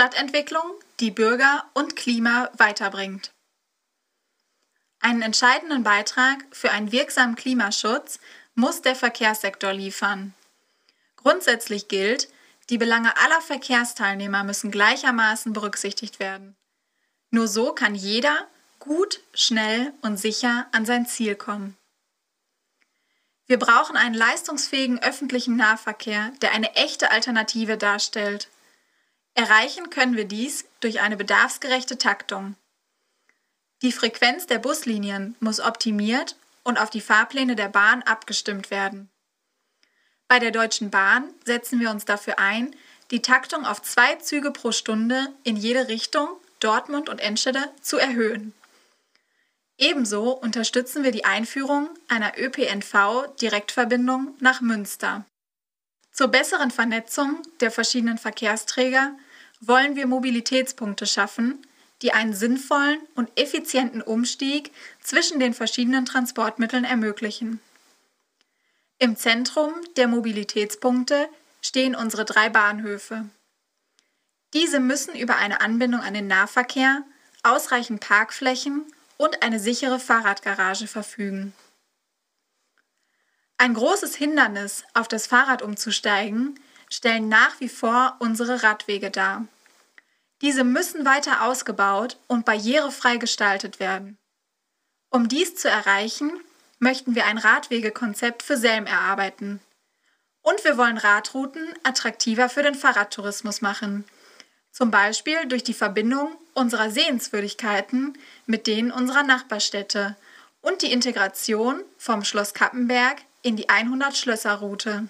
Stadtentwicklung, die Bürger und Klima weiterbringt. Einen entscheidenden Beitrag für einen wirksamen Klimaschutz muss der Verkehrssektor liefern. Grundsätzlich gilt, die Belange aller Verkehrsteilnehmer müssen gleichermaßen berücksichtigt werden. Nur so kann jeder gut, schnell und sicher an sein Ziel kommen. Wir brauchen einen leistungsfähigen öffentlichen Nahverkehr, der eine echte Alternative darstellt. Erreichen können wir dies durch eine bedarfsgerechte Taktung. Die Frequenz der Buslinien muss optimiert und auf die Fahrpläne der Bahn abgestimmt werden. Bei der Deutschen Bahn setzen wir uns dafür ein, die Taktung auf zwei Züge pro Stunde in jede Richtung, Dortmund und Enschede, zu erhöhen. Ebenso unterstützen wir die Einführung einer ÖPNV-Direktverbindung nach Münster. Zur besseren Vernetzung der verschiedenen Verkehrsträger wollen wir Mobilitätspunkte schaffen, die einen sinnvollen und effizienten Umstieg zwischen den verschiedenen Transportmitteln ermöglichen. Im Zentrum der Mobilitätspunkte stehen unsere drei Bahnhöfe. Diese müssen über eine Anbindung an den Nahverkehr, ausreichend Parkflächen und eine sichere Fahrradgarage verfügen. Ein großes Hindernis, auf das Fahrrad umzusteigen, stellen nach wie vor unsere Radwege dar. Diese müssen weiter ausgebaut und barrierefrei gestaltet werden. Um dies zu erreichen, möchten wir ein Radwegekonzept für Selm erarbeiten. Und wir wollen Radrouten attraktiver für den Fahrradtourismus machen. Zum Beispiel durch die Verbindung unserer Sehenswürdigkeiten mit denen unserer Nachbarstädte und die Integration vom Schloss Kappenberg in die 100-Schlösser-Route.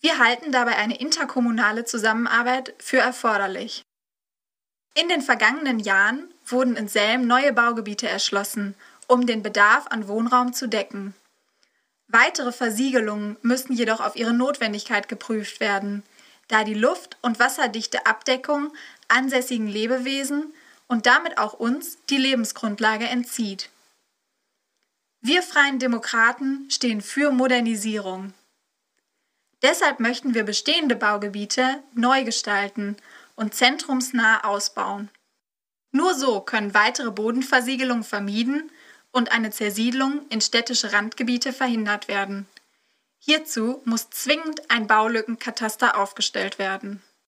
Wir halten dabei eine interkommunale Zusammenarbeit für erforderlich. In den vergangenen Jahren wurden in Selm neue Baugebiete erschlossen um den Bedarf an Wohnraum zu decken. Weitere Versiegelungen müssen jedoch auf ihre Notwendigkeit geprüft werden, da die luft- und wasserdichte Abdeckung ansässigen Lebewesen und damit auch uns die Lebensgrundlage entzieht. Wir freien Demokraten stehen für Modernisierung. Deshalb möchten wir bestehende Baugebiete neu gestalten und zentrumsnah ausbauen. Nur so können weitere Bodenversiegelungen vermieden und eine Zersiedlung in städtische Randgebiete verhindert werden. Hierzu muss zwingend ein Baulückenkataster aufgestellt werden.